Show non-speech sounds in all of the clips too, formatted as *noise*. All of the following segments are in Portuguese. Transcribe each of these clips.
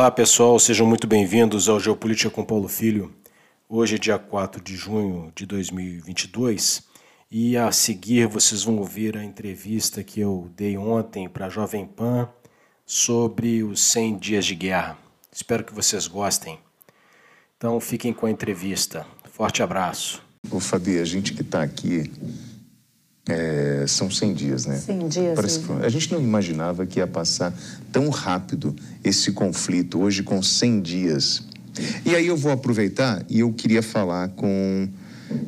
Olá pessoal, sejam muito bem-vindos ao Geopolítica com Paulo Filho. Hoje é dia 4 de junho de 2022 e a seguir vocês vão ouvir a entrevista que eu dei ontem para a Jovem Pan sobre os 100 dias de guerra. Espero que vocês gostem. Então fiquem com a entrevista. Forte abraço. O Fabi, a gente que está aqui é, são 100 dias, né? 100 dias. Parece que, a gente não imaginava que ia passar tão rápido esse conflito, hoje com 100 dias. E aí eu vou aproveitar e eu queria falar com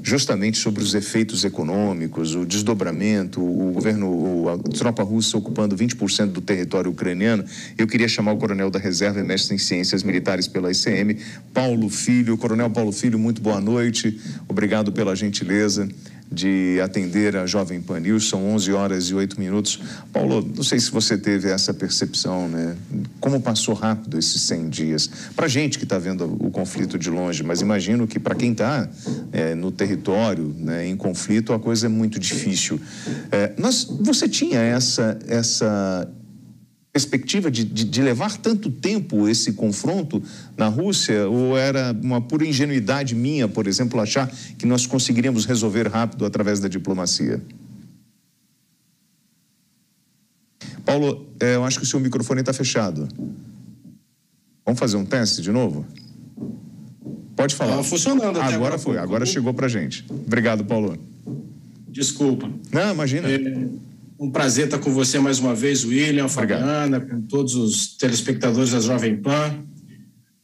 justamente sobre os efeitos econômicos, o desdobramento, o governo, a tropa russa ocupando 20% do território ucraniano. Eu queria chamar o coronel da reserva e mestre em ciências militares pela ICM, Paulo Filho. Coronel Paulo Filho, muito boa noite. Obrigado pela gentileza de atender a Jovem Pan News, são 11 horas e 8 minutos. Paulo, não sei se você teve essa percepção, né? Como passou rápido esses 100 dias? Para gente que está vendo o conflito de longe, mas imagino que para quem está é, no território, né, em conflito, a coisa é muito difícil. É, nós, você tinha essa, essa perspectiva de, de, de, levar tanto tempo esse confronto na Rússia? Ou era uma pura ingenuidade minha, por exemplo, achar que nós conseguiríamos resolver rápido através da diplomacia? Paulo, é, eu acho que o seu microfone está fechado. Vamos fazer um teste de novo? Pode falar. Estava funcionando até agora. Agora foi, agora chegou para gente. Obrigado, Paulo. Desculpa. Não, imagina. É... Um prazer estar com você mais uma vez, William, Fabiana, com todos os telespectadores da Jovem Pan.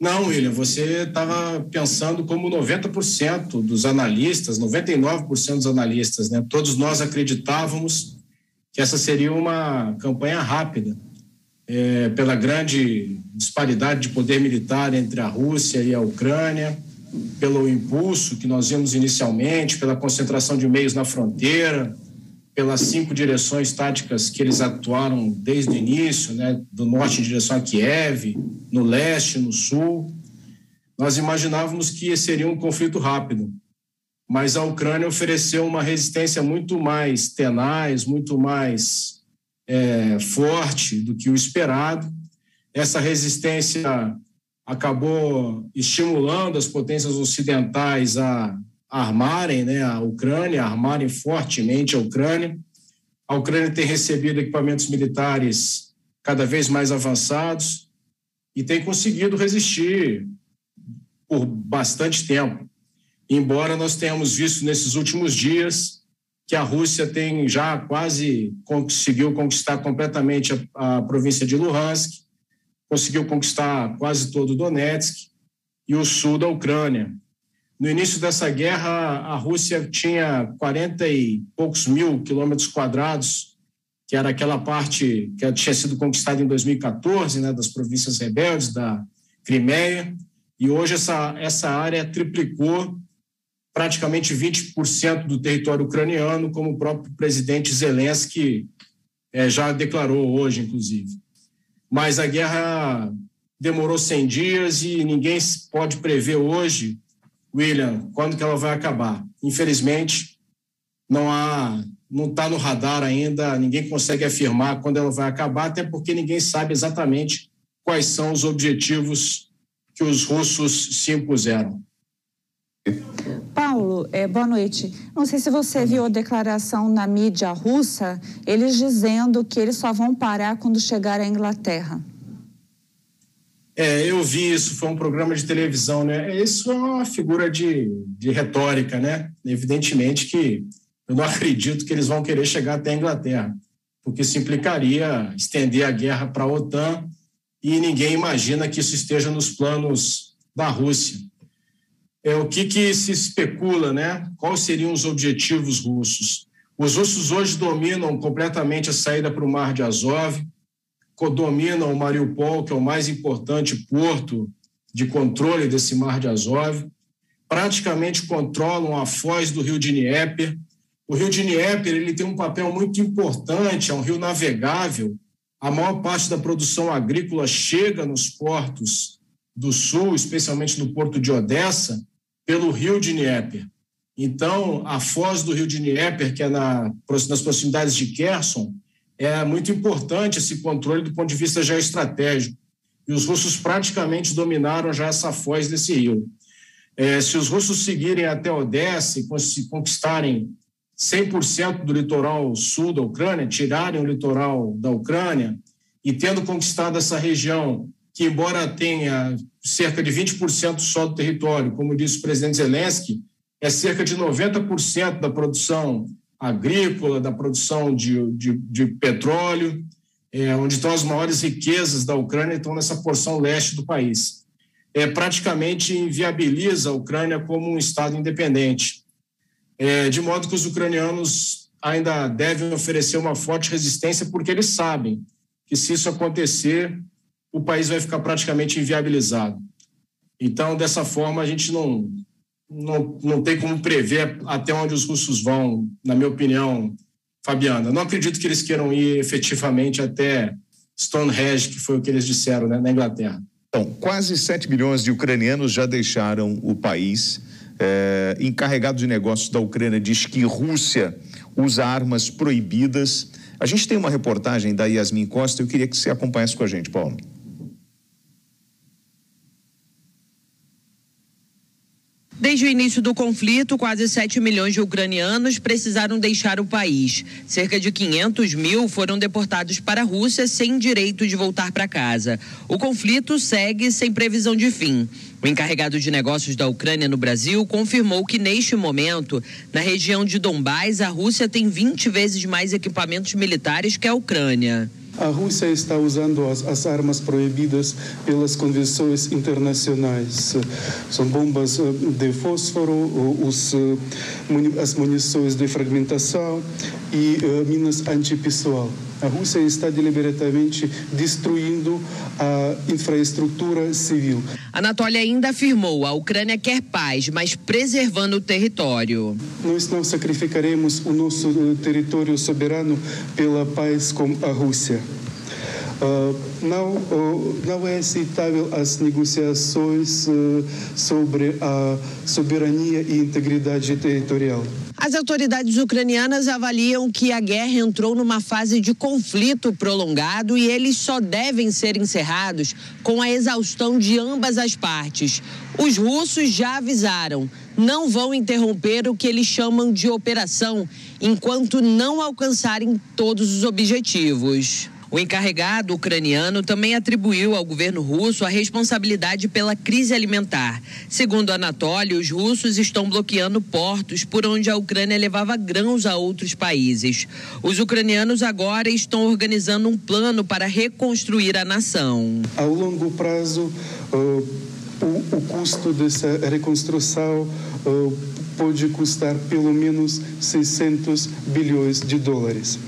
Não, William, você estava pensando como 90% dos analistas, 99% dos analistas, né? Todos nós acreditávamos que essa seria uma campanha rápida, é, pela grande disparidade de poder militar entre a Rússia e a Ucrânia, pelo impulso que nós vimos inicialmente, pela concentração de meios na fronteira, pelas cinco direções táticas que eles atuaram desde o início, né, do norte em direção a Kiev, no leste, no sul. Nós imaginávamos que seria um conflito rápido, mas a Ucrânia ofereceu uma resistência muito mais tenaz, muito mais é, forte do que o esperado. Essa resistência acabou estimulando as potências ocidentais a armarem né, a Ucrânia, armarem fortemente a Ucrânia. A Ucrânia tem recebido equipamentos militares cada vez mais avançados e tem conseguido resistir por bastante tempo. Embora nós tenhamos visto nesses últimos dias que a Rússia tem já quase conseguiu conquistar completamente a, a província de Luhansk, conseguiu conquistar quase todo o Donetsk e o sul da Ucrânia. No início dessa guerra, a Rússia tinha 40 e poucos mil quilômetros quadrados, que era aquela parte que tinha sido conquistada em 2014, né, das províncias rebeldes da Crimeia, e hoje essa, essa área triplicou praticamente 20% do território ucraniano, como o próprio presidente Zelensky é, já declarou hoje, inclusive. Mas a guerra demorou 100 dias e ninguém pode prever hoje William, quando que ela vai acabar? Infelizmente, não há, não está no radar ainda, ninguém consegue afirmar quando ela vai acabar, até porque ninguém sabe exatamente quais são os objetivos que os russos se impuseram. Paulo, é, boa noite. Não sei se você viu a declaração na mídia russa, eles dizendo que eles só vão parar quando chegar à Inglaterra. É, eu vi isso, foi um programa de televisão, né? Isso é uma figura de, de retórica, né? Evidentemente que eu não *laughs* acredito que eles vão querer chegar até a Inglaterra, porque isso implicaria estender a guerra para a OTAN e ninguém imagina que isso esteja nos planos da Rússia. É o que, que se especula, né? Quais seriam os objetivos russos? Os russos hoje dominam completamente a saída para o Mar de Azov, dominam o Mariupol, que é o mais importante porto de controle desse mar de Azov, praticamente controlam a foz do rio Dnieper. O rio Dnieper ele tem um papel muito importante, é um rio navegável. A maior parte da produção agrícola chega nos portos do sul, especialmente no porto de Odessa, pelo rio Dnieper. Então, a foz do rio Dnieper, que é na, nas proximidades de Kherson, é muito importante esse controle do ponto de vista geoestratégico. e os russos praticamente dominaram já essa foz desse rio. É, se os russos seguirem até Odessa e conquistarem 100% do litoral sul da Ucrânia, tirarem o litoral da Ucrânia e tendo conquistado essa região, que embora tenha cerca de 20% só do território, como disse o presidente Zelensky, é cerca de 90% da produção agrícola, da produção de, de, de petróleo, é, onde estão as maiores riquezas da Ucrânia, estão nessa porção leste do país. É, praticamente inviabiliza a Ucrânia como um Estado independente, é, de modo que os ucranianos ainda devem oferecer uma forte resistência, porque eles sabem que, se isso acontecer, o país vai ficar praticamente inviabilizado. Então, dessa forma, a gente não, não, não tem como prever até onde os russos vão, na minha opinião, Fabiana. Não acredito que eles queiram ir efetivamente até Stonehenge, que foi o que eles disseram né, na Inglaterra. Então, quase 7 milhões de ucranianos já deixaram o país. É, encarregado de negócios da Ucrânia diz que Rússia usa armas proibidas. A gente tem uma reportagem da Yasmin Costa, eu queria que você acompanhasse com a gente, Paulo. Desde o início do conflito, quase 7 milhões de ucranianos precisaram deixar o país. Cerca de 500 mil foram deportados para a Rússia sem direito de voltar para casa. O conflito segue sem previsão de fim. O encarregado de negócios da Ucrânia no Brasil confirmou que, neste momento, na região de Donbás, a Rússia tem 20 vezes mais equipamentos militares que a Ucrânia. A Rússia está usando as, as, armas proibidas pelas convenções internacionais. São bombas eh, de fósforo, os, eh, as munições de fragmentação e uh, minas antipessoal. A Rússia está deliberadamente destruindo a infraestrutura civil. Anatólia ainda afirmou: a Ucrânia quer paz, mas preservando o território. Nós não sacrificaremos o nosso território soberano pela paz com a Rússia. Uh, não, uh, não é aceitável as negociações uh, sobre a soberania e integridade territorial. As autoridades ucranianas avaliam que a guerra entrou numa fase de conflito prolongado e eles só devem ser encerrados com a exaustão de ambas as partes. Os russos já avisaram, não vão interromper o que eles chamam de operação enquanto não alcançarem todos os objetivos. O encarregado ucraniano também atribuiu ao governo russo a responsabilidade pela crise alimentar. Segundo Anatoly, os russos estão bloqueando portos por onde a Ucrânia levava grãos a outros países. Os ucranianos agora estão organizando um plano para reconstruir a nação. A longo prazo, uh, o, custo dessa reconstrução uh, pode custar pelo menos 600 bilhões de dólares.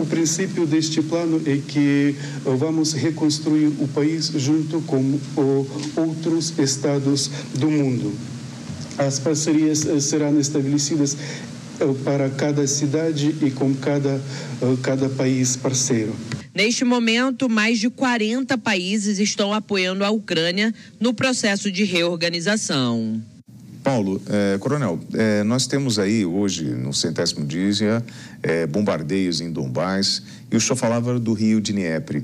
O princípio deste plano é que eh, vamos reconstruir o país junto com outros estados do mundo. As parcerias eh, serão estabelecidas eh, para cada cidade e com cada, cada país parceiro. Neste momento, mais de 40 países estão apoiando a Ucrânia no processo de reorganização. Paulo, é, Coronel, é, nós temos aí hoje, no centésimo dia, é, bombardeios em Donbás, e o senhor falava do rio de Dnieper.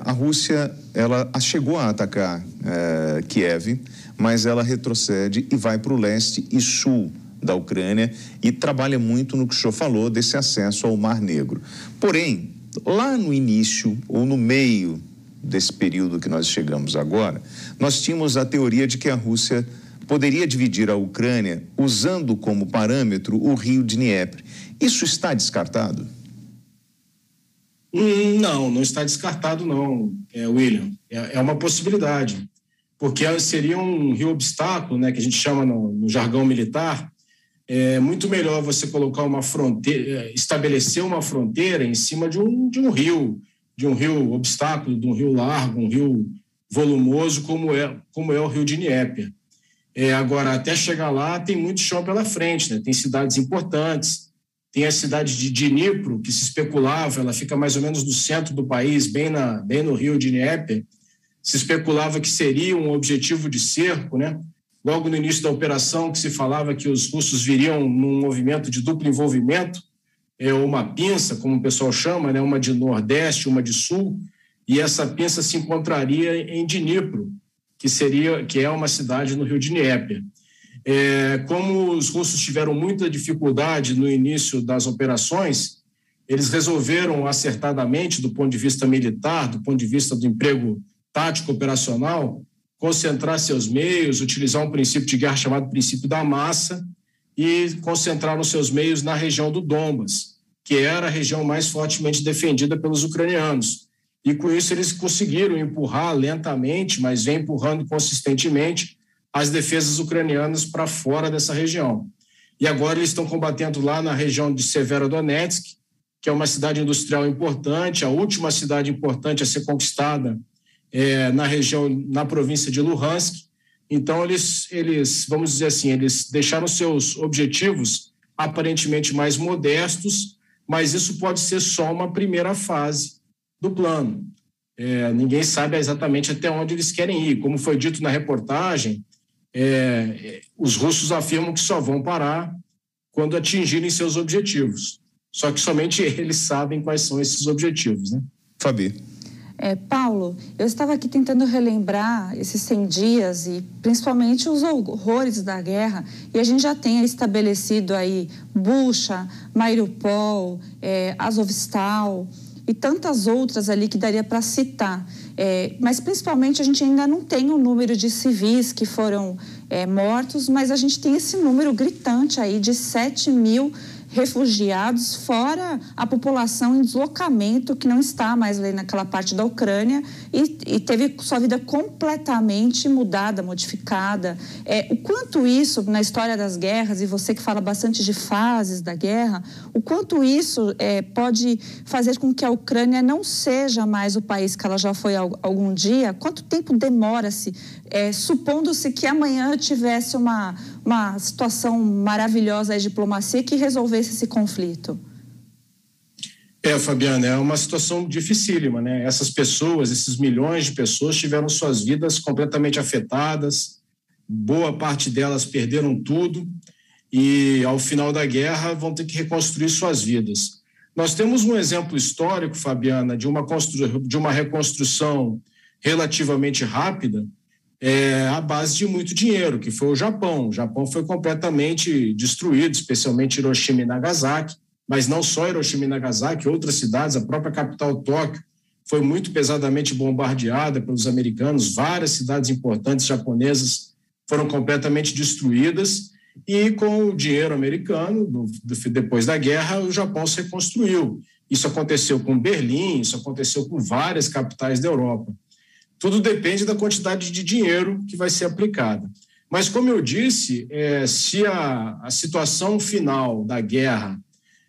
a Rússia, ela chegou a atacar Kiev, mas ela retrocede e vai para o leste e sul da Ucrânia e trabalha muito no que o senhor falou desse acesso ao Mar Negro. Porém, lá no início ou no meio desse período que nós chegamos agora, nós tínhamos a teoria de que a Rússia poderia dividir a Ucrânia usando como parâmetro o rio Dnieper. Isso está descartado? Hum, não, não está descartado, não, é, William. É, é, uma possibilidade, porque seria um rio obstáculo, né, que a gente chama no, no jargão militar. É muito melhor você colocar uma fronteira, estabelecer uma fronteira em cima de um, de um rio, de um rio obstáculo, de um rio largo, um rio volumoso, como é, como é o rio Dnieper. É, agora, até chegar lá, tem muito chão pela frente, né? tem cidades importantes. Tem a cidade de Dnipro, que se especulava, ela fica mais ou menos no centro do país, bem, na, bem no rio de Dnieper. Se especulava que seria um objetivo de cerco, né? Logo no início da operação, que se falava que os russos viriam num movimento de duplo envolvimento, é uma pinça, como o pessoal chama, né? uma de nordeste, uma de sul, e essa pinça se encontraria em Dnipro, que seria que é uma cidade no rio de Dnieper. É, como os russos tiveram muita dificuldade no início das operações, eles resolveram acertadamente, do ponto de vista militar, do ponto de vista do emprego tático operacional, concentrar seus meios, utilizar um princípio de guerra chamado princípio da massa e concentrar os seus meios na região do Donbas, que era a região mais fortemente defendida pelos ucranianos. E com isso eles conseguiram empurrar lentamente, mas vem empurrando consistentemente as defesas ucranianas para fora dessa região. E agora eles estão combatendo lá na região de Severodonetsk, que é uma cidade industrial importante, a última cidade importante a ser conquistada é, na região, na província de Luhansk. Então eles, eles, vamos dizer assim, eles deixaram seus objetivos aparentemente mais modestos, mas isso pode ser só uma primeira fase do plano. É, ninguém sabe exatamente até onde eles querem ir. Como foi dito na reportagem, é, os russos afirmam que só vão parar quando atingirem seus objetivos. Só que somente *laughs* eles sabem quais são esses objetivos. Né? Fabi. É, Paulo, eu estava aqui tentando relembrar esses 100 dias e principalmente os horrores da guerra e a gente já tem estabelecido aí Bucha, Mariupol, é, Azovstal, e tantas outras ali que daria para citar. É, mas principalmente a gente ainda não tem o número de civis que foram é, mortos, mas a gente tem esse número gritante aí de 7 mil refugiados, fora a população em deslocamento que não está mais ali naquela parte da Ucrânia e, e teve sua vida completamente mudada, modificada. É, o quanto isso, na história das guerras, e você que fala bastante de fases da guerra, o quanto isso é, pode fazer com que a Ucrânia não seja mais o país que ela já foi algum dia? Quanto tempo demora-se, é, supondo-se que amanhã tivesse uma, uma situação maravilhosa de diplomacia que resolvesse esse conflito? É, Fabiana, é uma situação dificílima, né? Essas pessoas, esses milhões de pessoas tiveram suas vidas completamente afetadas, boa parte delas perderam tudo e, ao final da guerra, vão ter que reconstruir suas vidas. Nós temos um exemplo histórico, Fabiana, de uma, de uma reconstrução relativamente rápida, é, à base de muito dinheiro, que foi o Japão. O Japão foi completamente destruído, especialmente Hiroshima e Nagasaki, mas não só Hiroshima e Nagasaki, outras cidades, a própria capital Tóquio foi muito pesadamente bombardeada pelos americanos, várias cidades importantes japonesas foram completamente destruídas e com o dinheiro americano, do, do, depois da guerra, o Japão se reconstruiu. Isso aconteceu com Berlim, isso aconteceu com várias capitais da Europa. Tudo depende da quantidade de dinheiro que vai ser aplicada. Mas, como eu disse, é, se a, a, situação final da guerra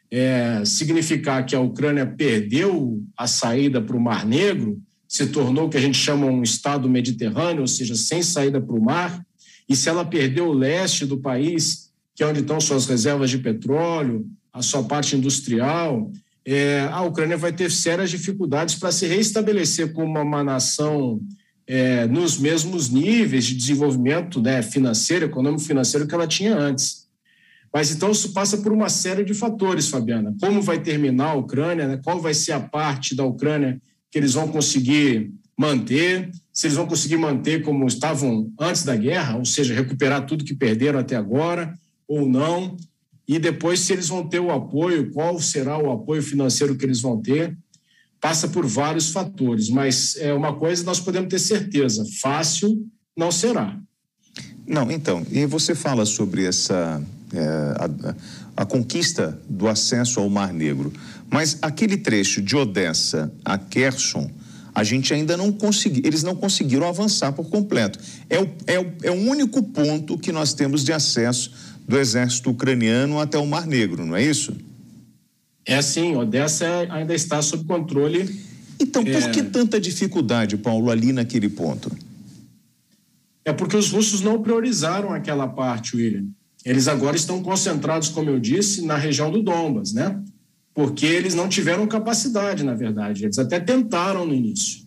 é, significar que a Ucrânia perdeu a saída para o Mar Negro, se tornou o que a gente chama um Estado mediterrâneo, ou seja, sem saída para o mar, e se ela perdeu o leste do país, que é onde estão suas reservas de petróleo, a sua parte industrial, é, a Ucrânia vai ter sérias dificuldades para se reestabelecer como uma nação é, nos mesmos níveis de desenvolvimento né, financeiro, econômico-financeiro que ela tinha antes. Mas então isso passa por uma série de fatores, Fabiana. Como vai terminar a Ucrânia, né? qual vai ser a parte da Ucrânia que eles vão conseguir manter, se eles vão conseguir manter como estavam antes da guerra, ou seja, recuperar tudo que perderam até agora, ou não e depois se eles vão ter o apoio, qual será o apoio financeiro que eles vão ter, passa por vários fatores, mas é uma coisa nós podemos ter certeza, fácil não será. Não, então, e você fala sobre essa é, a, a, conquista do acesso ao Mar Negro, mas aquele trecho de Odessa a Kherson, a gente ainda não conseguiu, eles não conseguiram avançar por completo. É o, é, o, é o único ponto que nós temos de acesso do exército ucraniano até o Mar Negro, não é isso? É sim, Odessa ainda está sob controle. Então, por é... que tanta dificuldade, Paulo, ali naquele ponto? É porque os russos não priorizaram aquela parte, William. Eles agora estão concentrados, como eu disse, na região do Dombas, né? Porque eles não tiveram capacidade, na verdade. Eles até tentaram no início.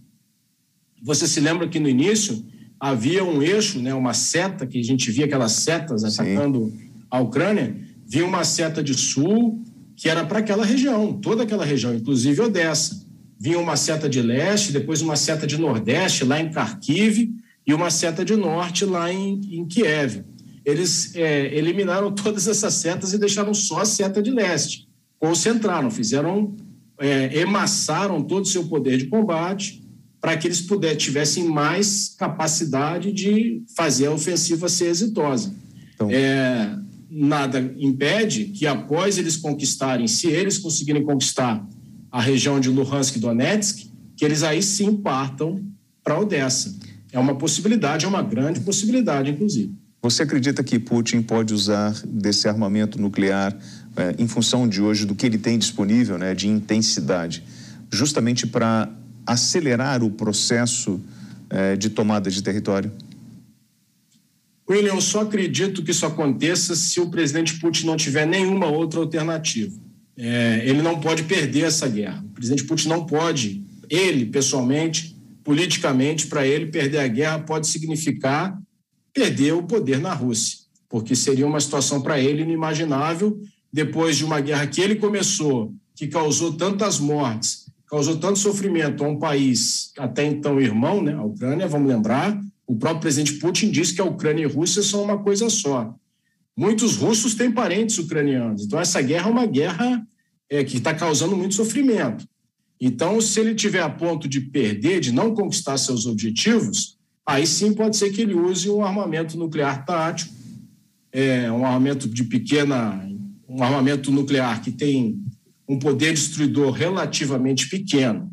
Você se lembra que no início havia um eixo, né, uma seta, que a gente via aquelas setas atacando Sim a Ucrânia, vinha uma seta de sul que era para aquela região, toda aquela região, inclusive Odessa. vinha uma seta de leste, depois uma seta de nordeste lá em Kharkiv e uma seta de norte lá em, em Kiev. Eles é, eliminaram todas essas setas e deixaram só a seta de leste. Concentraram, fizeram, é, emassaram todo o seu poder de combate para que eles pudessem, tivessem mais capacidade de fazer a ofensiva ser exitosa. Então... É, nada impede que, após eles conquistarem, se eles conseguirem conquistar a região de Luhansk e Donetsk, que eles aí sim partam para Odessa. É uma possibilidade, é uma grande possibilidade, inclusive. Você acredita que Putin pode usar desse armamento nuclear é, em função de hoje do que ele tem disponível, né, de intensidade, justamente para acelerar o processo é, de tomada de território? William, eu só acredito que isso aconteça se o presidente Putin não tiver nenhuma outra alternativa. É, ele não pode perder essa guerra. O presidente Putin não pode, ele pessoalmente, politicamente, para ele perder a guerra pode significar perder o poder na Rússia, porque seria uma situação para ele inimaginável depois de uma guerra que ele começou, que causou tantas mortes, causou tanto sofrimento a um país até então irmão, né, a Ucrânia, vamos lembrar, o próprio presidente Putin disse que a Ucrânia e a Rússia são uma coisa só. Muitos russos têm parentes ucranianos, então essa guerra é uma guerra é, que está causando muito sofrimento. Então, se ele tiver a ponto de perder, de não conquistar seus objetivos, aí sim pode ser que ele use um armamento nuclear tático, é, um armamento de pequena, um armamento nuclear que tem um poder destruidor relativamente pequeno.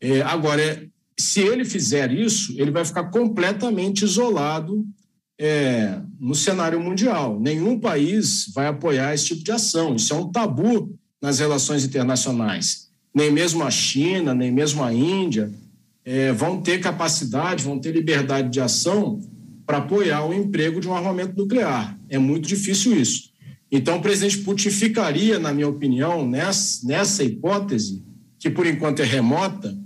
É, agora, se ele fizer isso, ele vai ficar completamente isolado é, no cenário mundial. Nenhum país vai apoiar esse tipo de ação. Isso é um tabu nas relações internacionais. Nem mesmo a China, nem mesmo a Índia é, vão ter capacidade, vão ter liberdade de ação para apoiar o emprego de um armamento nuclear. É muito difícil isso. Então, o presidente Putin ficaria, na minha opinião, nessa, nessa hipótese, que por enquanto é remota,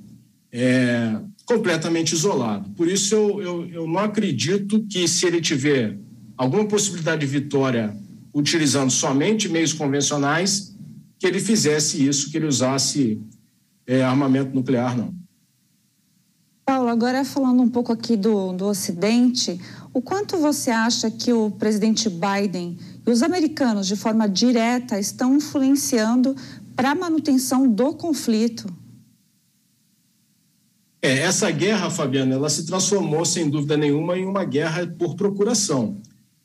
é, completamente isolado. Por isso, eu, eu, eu não acredito que, se ele tiver alguma possibilidade de vitória utilizando somente meios convencionais, que ele fizesse isso, que ele usasse é, armamento nuclear, não. Paulo, agora falando um pouco aqui do, do Ocidente, o quanto você acha que o presidente Biden e os americanos, de forma direta, estão influenciando para a manutenção do conflito? É, essa guerra, Fabiana, ela se transformou, sem dúvida nenhuma, em uma guerra por procuração.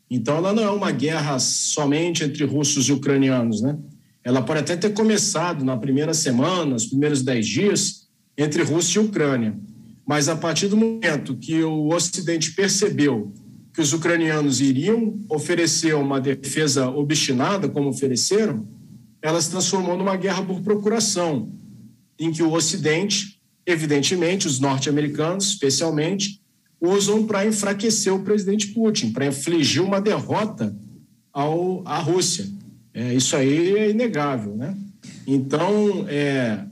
Então, ela não é uma guerra somente entre russos e ucranianos, né? Ela pode até ter começado na primeira semana, nos primeiros dez dias, entre Rússia e Ucrânia. Mas a partir do momento que o Ocidente percebeu que os ucranianos iriam oferecer uma defesa obstinada, como ofereceram, ela se transformou numa guerra por procuração, em que o Ocidente, evidentemente, os norte-americanos especialmente, usam para enfraquecer o presidente Putin, para infligir uma derrota ao, à Rússia. É, isso aí é inegável, né? Então, é,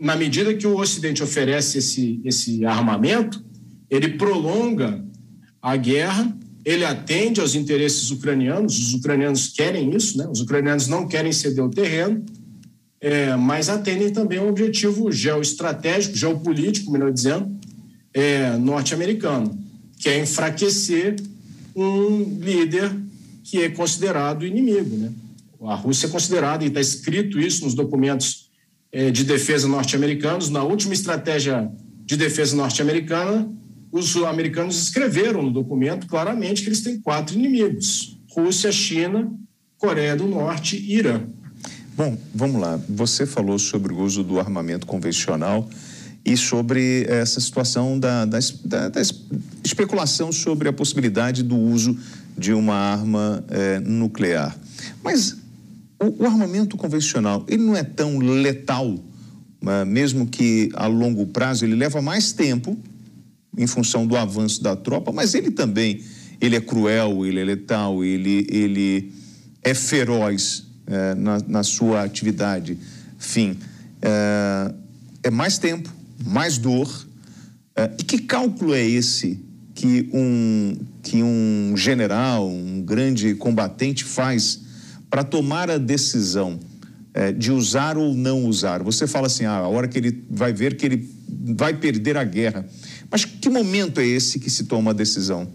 na medida que o Ocidente oferece esse, esse armamento, ele prolonga a guerra, ele atende aos interesses ucranianos, os ucranianos querem isso, né? os ucranianos não querem ceder o terreno, é, mas atendem também um objetivo geoestratégico, geopolítico, melhor dizendo, é, norte-americano, que é enfraquecer um líder que é considerado inimigo, né? A Rússia é considerada, e está escrito isso nos documentos é, de defesa norte-americanos, na última estratégia de defesa norte-americana, os americanos escreveram no documento claramente que eles têm quatro inimigos: Rússia, China, Coreia do Norte e Irã. Bom, vamos lá. Você falou sobre o uso do armamento convencional e sobre essa situação da, da, da, da especulação sobre a possibilidade do uso de uma arma é, nuclear. Mas o, o, armamento convencional, ele não é tão letal, né? mesmo que a longo prazo ele leva mais tempo em função do avanço da tropa, mas ele também, ele é cruel, ele é letal, ele, ele é feroz é, na, na, sua atividade. Fim, é, é, mais tempo, mais dor. É, e que cálculo é esse que um, que um general, um grande combatente faz para tomar a decisão é, de usar ou não usar. Você fala assim, ah, a hora que ele vai ver que ele vai perder a guerra. Mas que momento é esse que se toma a decisão?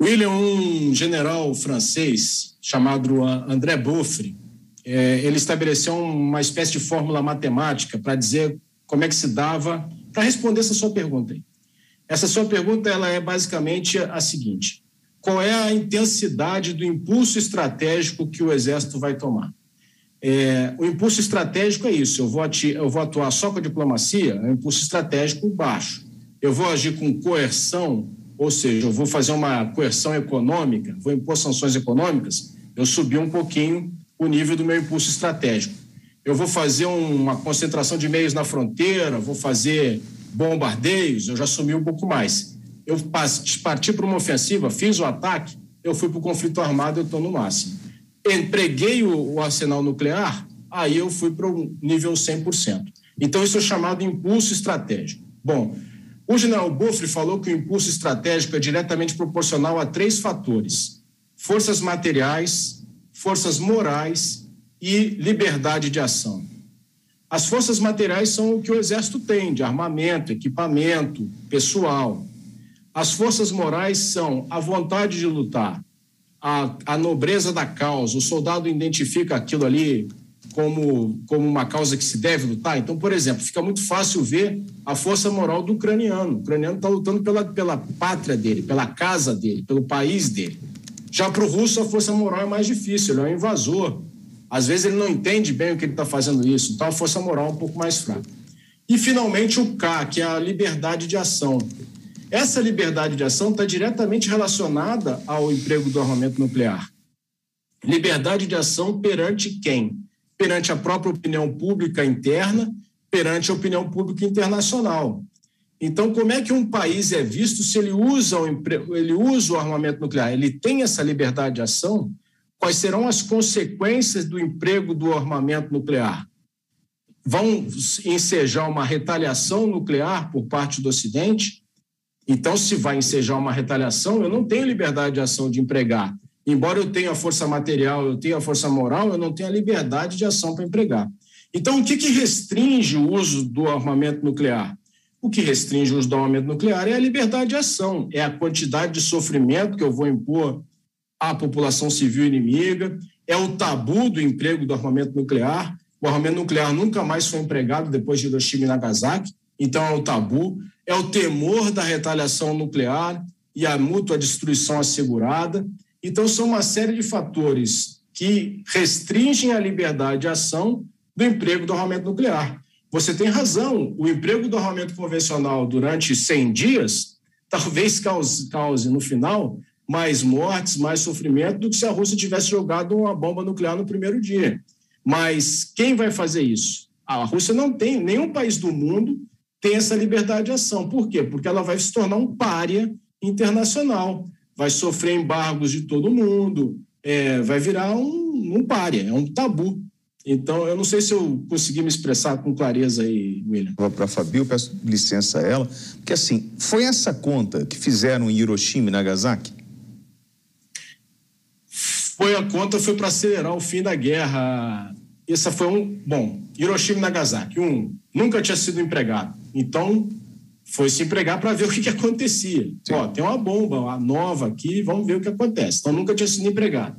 William, um general francês chamado André Boffre, é, ele estabeleceu uma espécie de fórmula matemática para dizer como é que se dava, para responder essa sua pergunta aí. Essa sua pergunta ela é basicamente a seguinte: qual é a intensidade do impulso estratégico que o Exército vai tomar? É, o impulso estratégico é isso: eu vou, ati, eu vou atuar só com a diplomacia, é um impulso estratégico baixo. Eu vou agir com coerção, ou seja, eu vou fazer uma coerção econômica, vou impor sanções econômicas, eu subi um pouquinho o nível do meu impulso estratégico. Eu vou fazer uma concentração de meios na fronteira, vou fazer bombardeios, eu já sumi um pouco mais. Eu parti para uma ofensiva, fiz o ataque, eu fui para o conflito armado, eu estou no máximo. Empreguei o, o arsenal nuclear, aí eu fui para o nível 100%. Então, isso é chamado impulso estratégico. Bom, o general Boffre falou que o impulso estratégico é diretamente proporcional a três fatores: forças materiais, forças morais e liberdade de ação. As forças materiais são o que o Exército tem de armamento, equipamento, pessoal. As forças morais são a vontade de lutar, a, a nobreza da causa. O soldado identifica aquilo ali como, como uma causa que se deve lutar. Então, por exemplo, fica muito fácil ver a força moral do ucraniano. O ucraniano está lutando pela, pela pátria dele, pela casa dele, pelo país dele. Já para o russo, a força moral é mais difícil, ele é um invasor. Às vezes ele não entende bem o que ele está fazendo isso, então a força moral é um pouco mais fraca. E, finalmente, o K, que é a liberdade de ação. Essa liberdade de ação está diretamente relacionada ao emprego do armamento nuclear. Liberdade de ação perante quem? Perante a própria opinião pública interna, perante a opinião pública internacional. Então, como é que um país é visto se ele usa o, ele usa o armamento nuclear? Ele tem essa liberdade de ação? Quais serão as consequências do emprego do armamento nuclear? Vão ensejar uma retaliação nuclear por parte do Ocidente? Então, se vai ensejar uma retaliação, eu não tenho liberdade de ação de empregar. Embora eu tenha força material, eu tenha força moral, eu não tenho a liberdade de ação para empregar. Então, o que, que restringe o uso do armamento nuclear? O que restringe o uso do armamento nuclear é a liberdade de ação, é a quantidade de sofrimento que eu vou impor à população civil inimiga, é o tabu do emprego do armamento nuclear. O armamento nuclear nunca mais foi empregado depois de Hiroshima e Nagasaki, então é o tabu, é o temor da retaliação nuclear e a mútua destruição assegurada, então, são uma série de fatores que restringem a liberdade de ação do emprego do armamento nuclear. Você tem razão, o emprego do armamento convencional durante 100 dias talvez cause, cause no final mais mortes, mais sofrimento do que se a Rússia tivesse jogado uma bomba nuclear no primeiro dia. Mas quem vai fazer isso? A Rússia não tem, nenhum país do mundo tem essa liberdade de ação. Por quê? Porque ela vai se tornar um pária internacional vai sofrer embargos de todo mundo, é, vai virar um, um párea, é um tabu. Então, eu não sei se eu consegui me expressar com clareza aí, William. Para a Fabio, peço licença a ela, porque assim, foi essa conta que fizeram em Hiroshima e Nagasaki? Foi a conta, foi para acelerar o fim da guerra. Essa foi um. Bom, Hiroshima e Nagasaki. Um, nunca tinha sido empregado. Então, foi se empregar para ver o que, que acontecia. Ó, tem uma bomba nova aqui, vamos ver o que acontece. Então, nunca tinha sido empregado.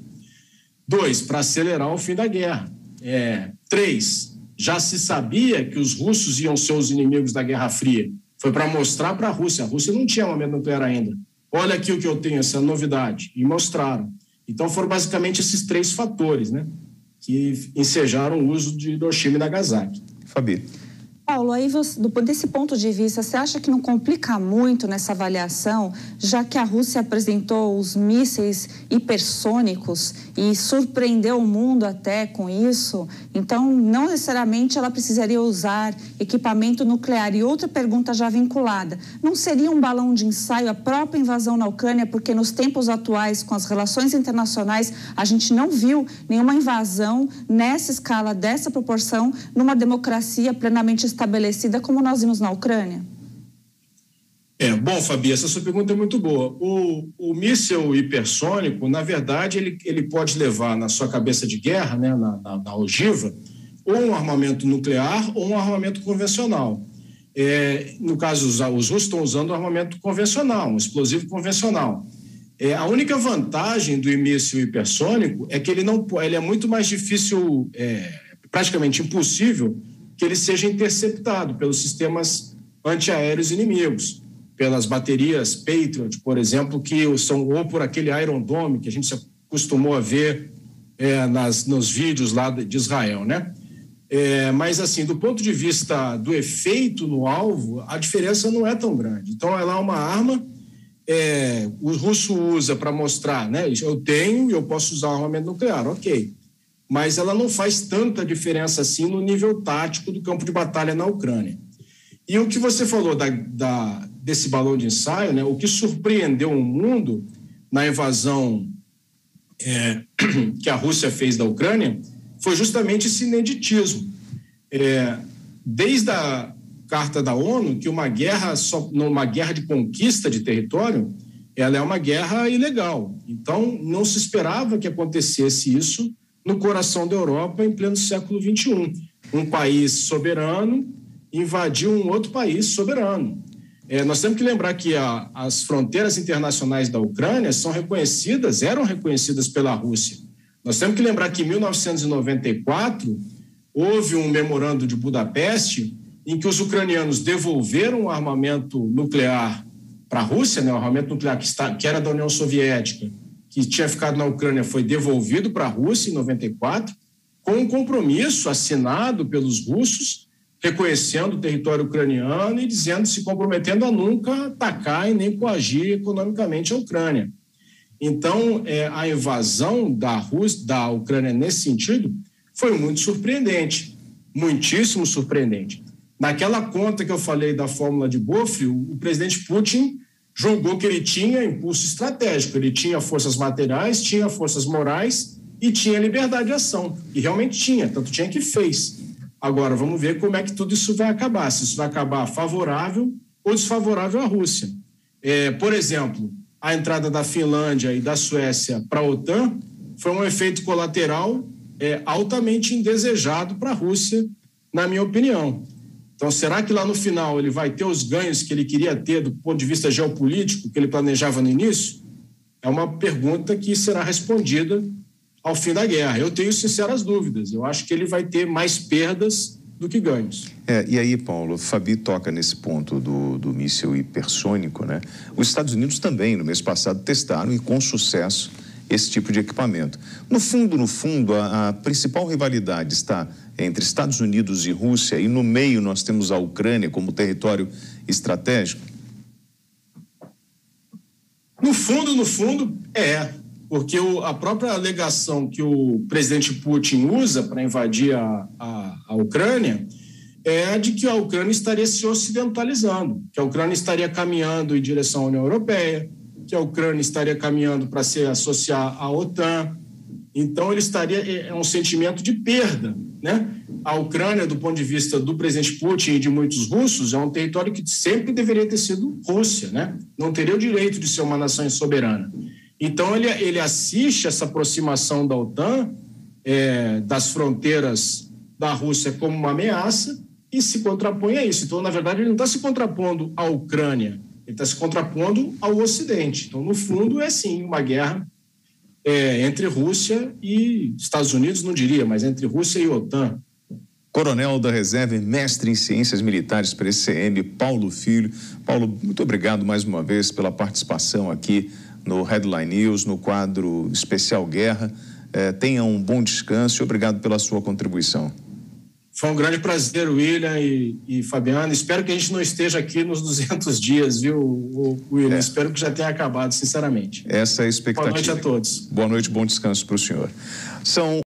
Dois, para acelerar o fim da guerra. É, três, já se sabia que os russos iam ser os inimigos da Guerra Fria. Foi para mostrar para a Rússia. A Rússia não tinha armamento nuclear ainda. Olha aqui o que eu tenho, essa novidade. E mostraram. Então, foram basicamente esses três fatores né, que ensejaram o uso de Hiroshima e Nagasaki. Fabi. Paulo, aí você, desse ponto de vista, você acha que não complica muito nessa avaliação, já que a Rússia apresentou os mísseis hipersônicos e surpreendeu o mundo até com isso? Então, não necessariamente ela precisaria usar equipamento nuclear. E outra pergunta já vinculada: não seria um balão de ensaio a própria invasão na Ucrânia, porque nos tempos atuais, com as relações internacionais, a gente não viu nenhuma invasão nessa escala, dessa proporção, numa democracia plenamente estabelecida como nós vimos na Ucrânia? É, bom, Fabi, essa sua pergunta é muito boa. O, o míssil hipersônico, na verdade, ele, ele pode levar na sua cabeça de guerra, né, na, na, na ogiva, ou um armamento nuclear ou um armamento convencional. É, no caso, os, os russos estão usando um armamento convencional, um explosivo convencional. É, a única vantagem do míssil hipersônico é que ele não ele é muito mais difícil, é, praticamente impossível, que ele seja interceptado pelos sistemas antiaéreos inimigos pelas baterias Patriot, por exemplo, que são ou por aquele Iron Dome que a gente se acostumou a ver é, nas, nos vídeos lá de Israel, né? É, mas, assim, do ponto de vista do efeito no alvo, a diferença não é tão grande. Então, ela é uma arma, é, o russo usa para mostrar, né? Eu tenho eu posso usar armamento nuclear, ok. Mas ela não faz tanta diferença assim no nível tático do campo de batalha na Ucrânia. E o que você falou da, da, desse balão de ensaio, né, o que surpreendeu o mundo na invasão é, *clears throat* que a Rússia fez da Ucrânia foi justamente esse ineditismo. É, desde a Carta da ONU, que uma guerra, só, numa guerra de conquista de território, ela é uma guerra ilegal. Então, não se esperava que acontecesse isso no coração da Europa em pleno século XXI. Um país soberano invadiu um outro país soberano. É, nós temos que lembrar que a, as fronteiras internacionais da Ucrânia são reconhecidas, eram reconhecidas pela Rússia. Nós temos que lembrar que em 1994 houve um memorando de Budapeste em que os ucranianos devolveram o armamento nuclear para a Rússia, né, o armamento nuclear que, está, que era da União Soviética, que tinha ficado na Ucrânia, foi devolvido para a Rússia em 94, com um compromisso assinado pelos russos reconhecendo o território ucraniano e dizendo, se comprometendo a nunca atacar e nem coagir economicamente a Ucrânia. Então, é, a invasão da Rússia, da Ucrânia nesse sentido foi muito surpreendente, muitíssimo surpreendente. Naquela conta que eu falei da fórmula de Boffre, o, o presidente Putin julgou que ele tinha impulso estratégico, ele tinha forças materiais, tinha forças morais e tinha liberdade de ação. E realmente tinha, tanto tinha que fez. Agora, vamos ver como é que tudo isso vai acabar. Se isso vai acabar favorável ou desfavorável à Rússia. É, por exemplo, a entrada da Finlândia e da Suécia para a OTAN foi um efeito colateral é, altamente indesejado para a Rússia, na minha opinião. Então, será que lá no final ele vai ter os ganhos que ele queria ter do ponto de vista geopolítico que ele planejava no início? É uma pergunta que será respondida ao fim da guerra. Eu tenho sinceras dúvidas. Eu acho que ele vai ter mais perdas do que ganhos. É, e aí, Paulo, Fabi toca nesse ponto do, do míssil hipersônico, né? Os Estados Unidos também, no mês passado, testaram e com sucesso esse tipo de equipamento. No fundo, no fundo, a, a principal rivalidade está entre Estados Unidos e Rússia e no meio nós temos a Ucrânia como território estratégico? No fundo, no fundo, é porque o, a própria alegação que o presidente Putin usa para invadir a, a, a Ucrânia é a de que a Ucrânia estaria se ocidentalizando, que a Ucrânia estaria caminhando em direção à União Europeia, que a Ucrânia estaria caminhando para se associar à OTAN. Então, ele estaria. É, é um sentimento de perda. Né? A Ucrânia, do ponto de vista do presidente Putin e de muitos russos, é um território que sempre deveria ter sido Rússia, né? não teria o direito de ser uma nação soberana. Então, ele, ele assiste essa aproximação da OTAN é, das fronteiras da Rússia como uma ameaça e se contrapõe a isso. Então, na verdade, ele não está se contrapondo à Ucrânia, ele está se contrapondo ao Ocidente. Então, no fundo, é sim uma guerra é, entre Rússia e Estados Unidos, não diria, mas entre Rússia e OTAN. Coronel da Reserva e mestre em Ciências Militares para ECM, Paulo Filho. Paulo, muito obrigado mais uma vez pela participação aqui no Headline News, no quadro Especial Guerra. É, tenha um bom descanso e obrigado pela sua contribuição. Foi um grande prazer, William e, e Fabiano. Espero que a gente não esteja aqui nos *laughs* 200 dias, viu, William? É. Espero que já tenha acabado, sinceramente. Essa é a expectativa. Boa noite a todos. Boa noite, bom descanso para o senhor. São